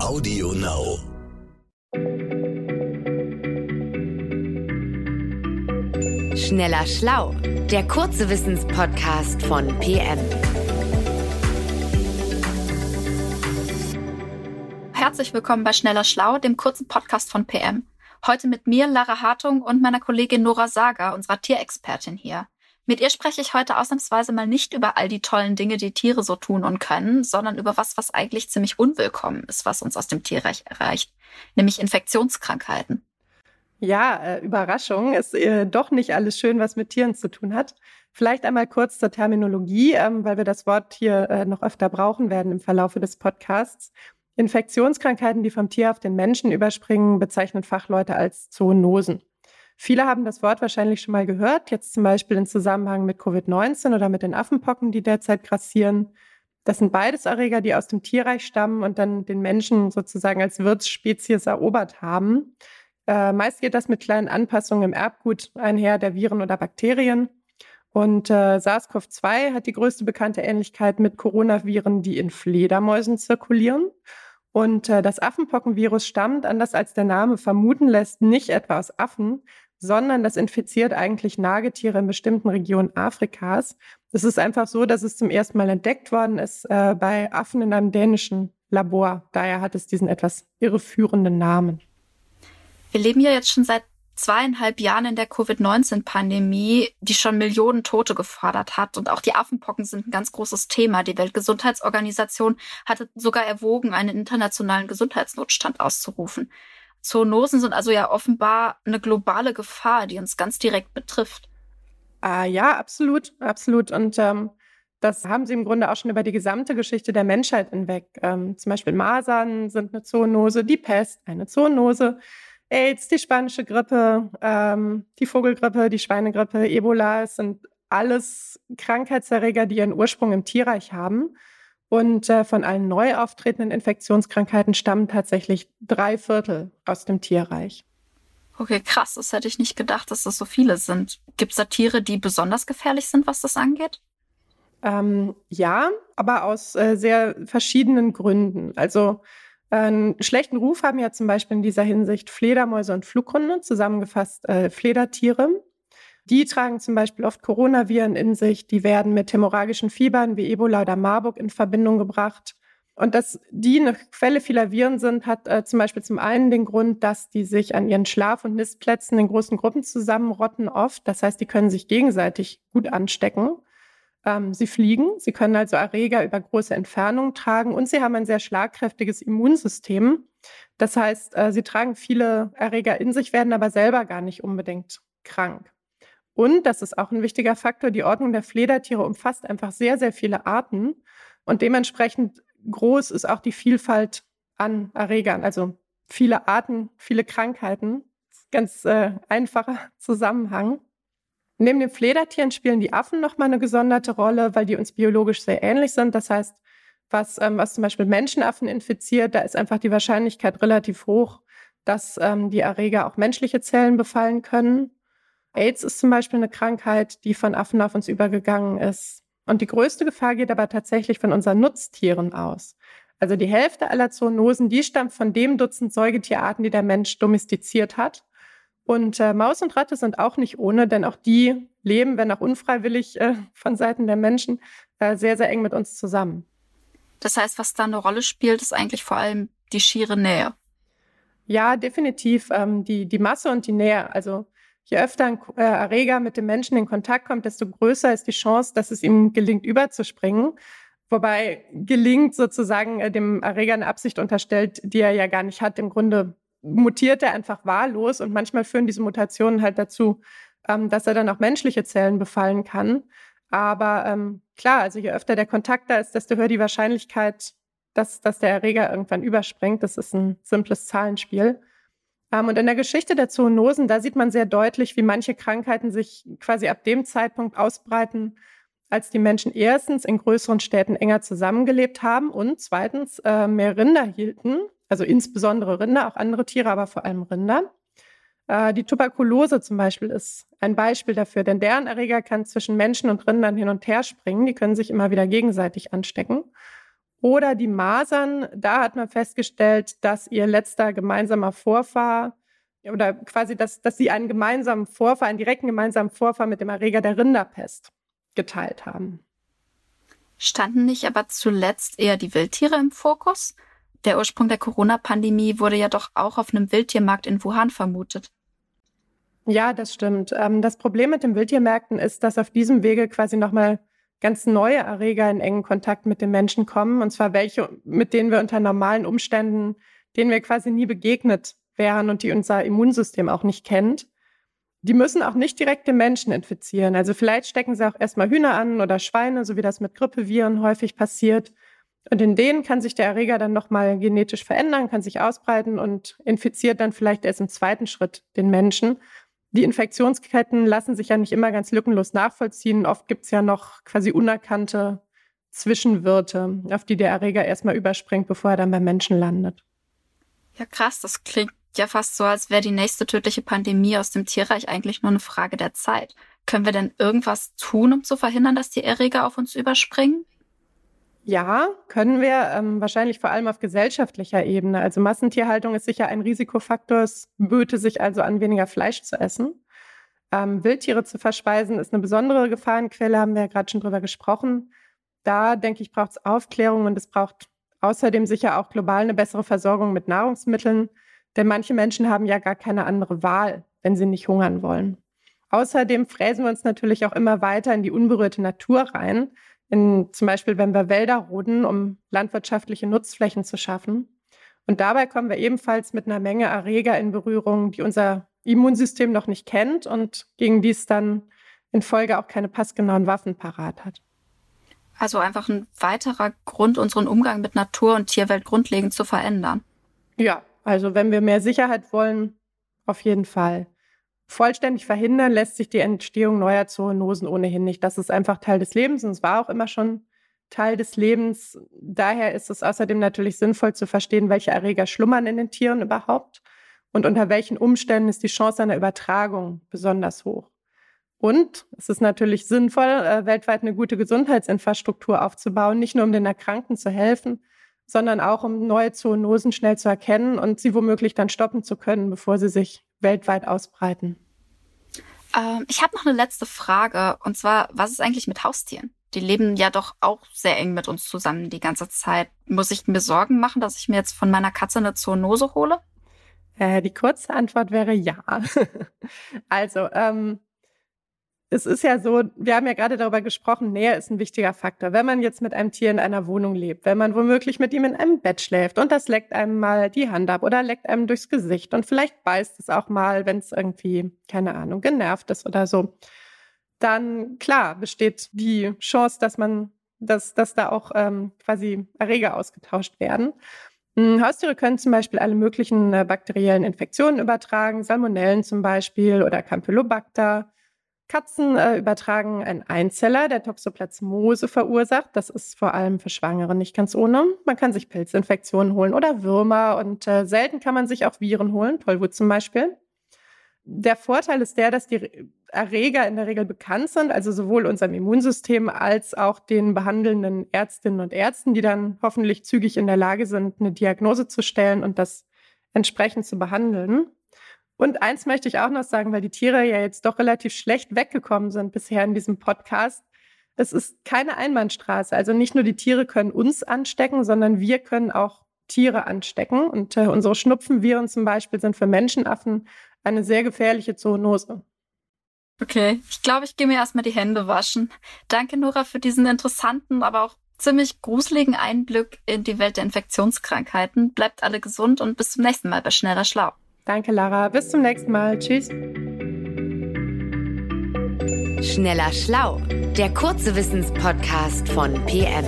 Audio Now. Schneller Schlau, der kurze Wissenspodcast von PM. Herzlich willkommen bei Schneller Schlau, dem kurzen Podcast von PM. Heute mit mir, Lara Hartung und meiner Kollegin Nora Sager, unserer Tierexpertin hier. Mit ihr spreche ich heute ausnahmsweise mal nicht über all die tollen Dinge, die Tiere so tun und können, sondern über was, was eigentlich ziemlich unwillkommen ist, was uns aus dem Tierreich erreicht, nämlich Infektionskrankheiten. Ja, äh, Überraschung. Ist äh, doch nicht alles schön, was mit Tieren zu tun hat. Vielleicht einmal kurz zur Terminologie, ähm, weil wir das Wort hier äh, noch öfter brauchen werden im Verlaufe des Podcasts. Infektionskrankheiten, die vom Tier auf den Menschen überspringen, bezeichnen Fachleute als Zoonosen. Viele haben das Wort wahrscheinlich schon mal gehört, jetzt zum Beispiel in Zusammenhang mit Covid-19 oder mit den Affenpocken, die derzeit grassieren. Das sind beides Erreger, die aus dem Tierreich stammen und dann den Menschen sozusagen als Wirtsspezies erobert haben. Äh, meist geht das mit kleinen Anpassungen im Erbgut einher der Viren oder Bakterien. Und äh, SARS-CoV-2 hat die größte bekannte Ähnlichkeit mit Coronaviren, die in Fledermäusen zirkulieren. Und äh, das Affenpockenvirus stammt, anders als der Name vermuten lässt, nicht etwa aus Affen, sondern das infiziert eigentlich Nagetiere in bestimmten Regionen Afrikas. Es ist einfach so, dass es zum ersten Mal entdeckt worden ist äh, bei Affen in einem dänischen Labor. Daher hat es diesen etwas irreführenden Namen. Wir leben ja jetzt schon seit zweieinhalb Jahren in der Covid-19-Pandemie, die schon Millionen Tote gefordert hat. Und auch die Affenpocken sind ein ganz großes Thema. Die Weltgesundheitsorganisation hatte sogar erwogen, einen internationalen Gesundheitsnotstand auszurufen. Zoonosen sind also ja offenbar eine globale Gefahr, die uns ganz direkt betrifft. Ah, ja, absolut, absolut. Und ähm, das haben sie im Grunde auch schon über die gesamte Geschichte der Menschheit hinweg. Ähm, zum Beispiel Masern sind eine Zoonose, die Pest eine Zoonose, AIDS, die spanische Grippe, ähm, die Vogelgrippe, die Schweinegrippe, Ebola, es sind alles Krankheitserreger, die ihren Ursprung im Tierreich haben. Und äh, von allen neu auftretenden Infektionskrankheiten stammen tatsächlich drei Viertel aus dem Tierreich. Okay, krass. Das hätte ich nicht gedacht, dass das so viele sind. Gibt es da Tiere, die besonders gefährlich sind, was das angeht? Ähm, ja, aber aus äh, sehr verschiedenen Gründen. Also äh, einen schlechten Ruf haben ja zum Beispiel in dieser Hinsicht Fledermäuse und Flughunde, zusammengefasst äh, Fledertiere. Die tragen zum Beispiel oft Coronaviren in sich. Die werden mit hämorrhagischen Fiebern wie Ebola oder Marburg in Verbindung gebracht. Und dass die eine Quelle vieler Viren sind, hat äh, zum Beispiel zum einen den Grund, dass die sich an ihren Schlaf- und Nistplätzen in großen Gruppen zusammenrotten oft. Das heißt, die können sich gegenseitig gut anstecken. Ähm, sie fliegen, sie können also Erreger über große Entfernungen tragen und sie haben ein sehr schlagkräftiges Immunsystem. Das heißt, äh, sie tragen viele Erreger in sich, werden aber selber gar nicht unbedingt krank. Und, das ist auch ein wichtiger Faktor, die Ordnung der Fledertiere umfasst einfach sehr, sehr viele Arten. Und dementsprechend groß ist auch die Vielfalt an Erregern. Also viele Arten, viele Krankheiten. Ganz äh, einfacher Zusammenhang. Neben den Fledertieren spielen die Affen nochmal eine gesonderte Rolle, weil die uns biologisch sehr ähnlich sind. Das heißt, was, ähm, was zum Beispiel Menschenaffen infiziert, da ist einfach die Wahrscheinlichkeit relativ hoch, dass ähm, die Erreger auch menschliche Zellen befallen können. AIDS ist zum Beispiel eine Krankheit, die von Affen auf uns übergegangen ist. Und die größte Gefahr geht aber tatsächlich von unseren Nutztieren aus. Also die Hälfte aller Zoonosen, die stammt von dem Dutzend Säugetierarten, die der Mensch domestiziert hat. Und äh, Maus und Ratte sind auch nicht ohne, denn auch die leben, wenn auch unfreiwillig äh, von Seiten der Menschen, äh, sehr, sehr eng mit uns zusammen. Das heißt, was da eine Rolle spielt, ist eigentlich vor allem die schiere Nähe. Ja, definitiv. Ähm, die, die Masse und die Nähe. Also je öfter ein äh, Erreger mit dem Menschen in Kontakt kommt, desto größer ist die Chance, dass es ihm gelingt, überzuspringen. Wobei gelingt sozusagen äh, dem Erreger eine Absicht unterstellt, die er ja gar nicht hat. Im Grunde mutiert er einfach wahllos und manchmal führen diese Mutationen halt dazu, ähm, dass er dann auch menschliche Zellen befallen kann. Aber ähm, klar, also je öfter der Kontakt da ist, desto höher die Wahrscheinlichkeit, dass, dass der Erreger irgendwann überspringt. Das ist ein simples Zahlenspiel. Ähm, und in der Geschichte der Zoonosen, da sieht man sehr deutlich, wie manche Krankheiten sich quasi ab dem Zeitpunkt ausbreiten, als die Menschen erstens in größeren Städten enger zusammengelebt haben und zweitens äh, mehr Rinder hielten, also insbesondere Rinder, auch andere Tiere, aber vor allem Rinder. Äh, die Tuberkulose zum Beispiel ist ein Beispiel dafür, denn deren Erreger kann zwischen Menschen und Rindern hin und her springen. Die können sich immer wieder gegenseitig anstecken. Oder die Masern, da hat man festgestellt, dass ihr letzter gemeinsamer Vorfahr oder quasi, dass, dass sie einen gemeinsamen Vorfahr, einen direkten gemeinsamen Vorfahr mit dem Erreger der Rinderpest geteilt haben. Standen nicht aber zuletzt eher die Wildtiere im Fokus? Der Ursprung der Corona-Pandemie wurde ja doch auch auf einem Wildtiermarkt in Wuhan vermutet. Ja, das stimmt. Ähm, das Problem mit den Wildtiermärkten ist, dass auf diesem Wege quasi nochmal ganz neue Erreger in engen Kontakt mit den Menschen kommen. Und zwar welche, mit denen wir unter normalen Umständen, denen wir quasi nie begegnet wären und die unser Immunsystem auch nicht kennt. Die müssen auch nicht direkt den Menschen infizieren. Also vielleicht stecken sie auch erstmal Hühner an oder Schweine, so wie das mit Grippeviren häufig passiert. Und in denen kann sich der Erreger dann nochmal genetisch verändern, kann sich ausbreiten und infiziert dann vielleicht erst im zweiten Schritt den Menschen. Die Infektionsketten lassen sich ja nicht immer ganz lückenlos nachvollziehen. Oft gibt es ja noch quasi unerkannte Zwischenwirte, auf die der Erreger erstmal überspringt, bevor er dann beim Menschen landet. Ja, krass, das klingt ja fast so, als wäre die nächste tödliche Pandemie aus dem Tierreich eigentlich nur eine Frage der Zeit. Können wir denn irgendwas tun, um zu verhindern, dass die Erreger auf uns überspringen? Ja, können wir, ähm, wahrscheinlich vor allem auf gesellschaftlicher Ebene. Also Massentierhaltung ist sicher ein Risikofaktor. Es böte sich also an, weniger Fleisch zu essen. Ähm, Wildtiere zu verspeisen ist eine besondere Gefahrenquelle, haben wir ja gerade schon drüber gesprochen. Da, denke ich, braucht es Aufklärung und es braucht außerdem sicher auch global eine bessere Versorgung mit Nahrungsmitteln. Denn manche Menschen haben ja gar keine andere Wahl, wenn sie nicht hungern wollen. Außerdem fräsen wir uns natürlich auch immer weiter in die unberührte Natur rein in, zum Beispiel, wenn wir Wälder roden, um landwirtschaftliche Nutzflächen zu schaffen. Und dabei kommen wir ebenfalls mit einer Menge Erreger in Berührung, die unser Immunsystem noch nicht kennt und gegen die es dann in Folge auch keine passgenauen Waffen parat hat. Also einfach ein weiterer Grund, unseren Umgang mit Natur und Tierwelt grundlegend zu verändern. Ja, also wenn wir mehr Sicherheit wollen, auf jeden Fall. Vollständig verhindern lässt sich die Entstehung neuer Zoonosen ohnehin nicht. Das ist einfach Teil des Lebens und es war auch immer schon Teil des Lebens. Daher ist es außerdem natürlich sinnvoll zu verstehen, welche Erreger schlummern in den Tieren überhaupt und unter welchen Umständen ist die Chance einer Übertragung besonders hoch. Und es ist natürlich sinnvoll, äh, weltweit eine gute Gesundheitsinfrastruktur aufzubauen, nicht nur um den Erkrankten zu helfen, sondern auch um neue Zoonosen schnell zu erkennen und sie womöglich dann stoppen zu können, bevor sie sich weltweit ausbreiten. Ähm, ich habe noch eine letzte Frage. Und zwar, was ist eigentlich mit Haustieren? Die leben ja doch auch sehr eng mit uns zusammen die ganze Zeit. Muss ich mir Sorgen machen, dass ich mir jetzt von meiner Katze eine Zoonose hole? Äh, die kurze Antwort wäre ja. also, ähm, es ist ja so, wir haben ja gerade darüber gesprochen, Nähe ist ein wichtiger Faktor. Wenn man jetzt mit einem Tier in einer Wohnung lebt, wenn man womöglich mit ihm in einem Bett schläft und das leckt einem mal die Hand ab oder leckt einem durchs Gesicht und vielleicht beißt es auch mal, wenn es irgendwie, keine Ahnung, genervt ist oder so, dann klar besteht die Chance, dass man, dass, dass da auch ähm, quasi Erreger ausgetauscht werden. Hm, Haustiere können zum Beispiel alle möglichen äh, bakteriellen Infektionen übertragen, Salmonellen zum Beispiel oder Campylobacter. Katzen äh, übertragen einen Einzeller, der Toxoplasmose verursacht. Das ist vor allem für Schwangere nicht ganz ohne. Man kann sich Pilzinfektionen holen oder Würmer und äh, selten kann man sich auch Viren holen, Tollwut zum Beispiel. Der Vorteil ist der, dass die Erreger in der Regel bekannt sind, also sowohl unserem Immunsystem als auch den behandelnden Ärztinnen und Ärzten, die dann hoffentlich zügig in der Lage sind, eine Diagnose zu stellen und das entsprechend zu behandeln. Und eins möchte ich auch noch sagen, weil die Tiere ja jetzt doch relativ schlecht weggekommen sind bisher in diesem Podcast. Es ist keine Einbahnstraße. Also nicht nur die Tiere können uns anstecken, sondern wir können auch Tiere anstecken. Und äh, unsere Schnupfenviren zum Beispiel sind für Menschenaffen eine sehr gefährliche Zoonose. Okay, ich glaube, ich gehe mir erstmal die Hände waschen. Danke, Nora, für diesen interessanten, aber auch ziemlich gruseligen Einblick in die Welt der Infektionskrankheiten. Bleibt alle gesund und bis zum nächsten Mal bei Schneller Schlau. Danke, Lara. Bis zum nächsten Mal. Tschüss. Schneller Schlau, der kurze Wissenspodcast von PM.